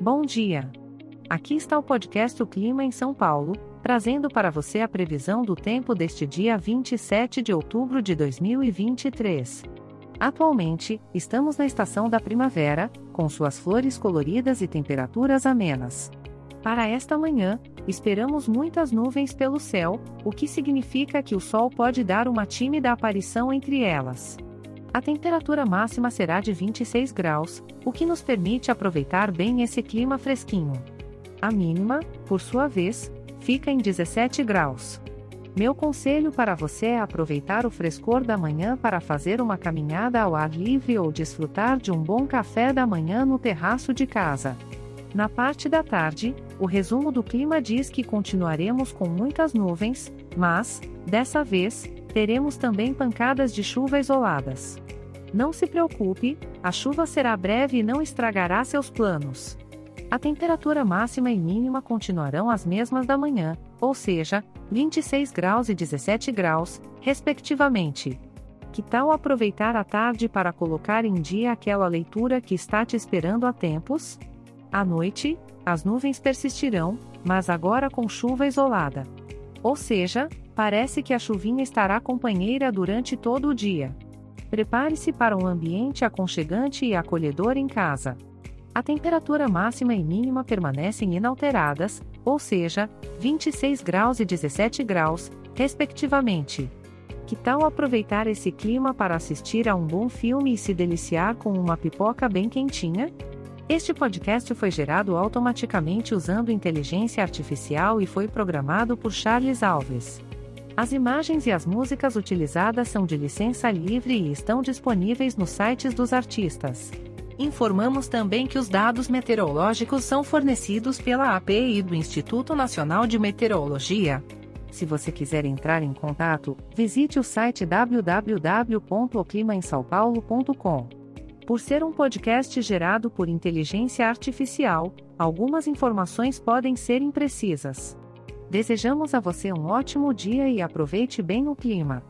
Bom dia! Aqui está o podcast O Clima em São Paulo, trazendo para você a previsão do tempo deste dia 27 de outubro de 2023. Atualmente, estamos na estação da primavera, com suas flores coloridas e temperaturas amenas. Para esta manhã, esperamos muitas nuvens pelo céu, o que significa que o sol pode dar uma tímida aparição entre elas. A temperatura máxima será de 26 graus, o que nos permite aproveitar bem esse clima fresquinho. A mínima, por sua vez, fica em 17 graus. Meu conselho para você é aproveitar o frescor da manhã para fazer uma caminhada ao ar livre ou desfrutar de um bom café da manhã no terraço de casa. Na parte da tarde, o resumo do clima diz que continuaremos com muitas nuvens, mas, dessa vez, teremos também pancadas de chuva isoladas. Não se preocupe, a chuva será breve e não estragará seus planos. A temperatura máxima e mínima continuarão as mesmas da manhã, ou seja, 26 graus e 17 graus, respectivamente. Que tal aproveitar a tarde para colocar em dia aquela leitura que está te esperando há tempos? À noite, as nuvens persistirão, mas agora com chuva isolada. Ou seja, parece que a chuvinha estará companheira durante todo o dia. Prepare-se para um ambiente aconchegante e acolhedor em casa. A temperatura máxima e mínima permanecem inalteradas, ou seja, 26 graus e 17 graus, respectivamente. Que tal aproveitar esse clima para assistir a um bom filme e se deliciar com uma pipoca bem quentinha? Este podcast foi gerado automaticamente usando inteligência artificial e foi programado por Charles Alves. As imagens e as músicas utilizadas são de licença livre e estão disponíveis nos sites dos artistas. Informamos também que os dados meteorológicos são fornecidos pela API do Instituto Nacional de Meteorologia. Se você quiser entrar em contato, visite o site www.oclimaemsaopaulo.com. Por ser um podcast gerado por inteligência artificial, algumas informações podem ser imprecisas. Desejamos a você um ótimo dia e aproveite bem o clima.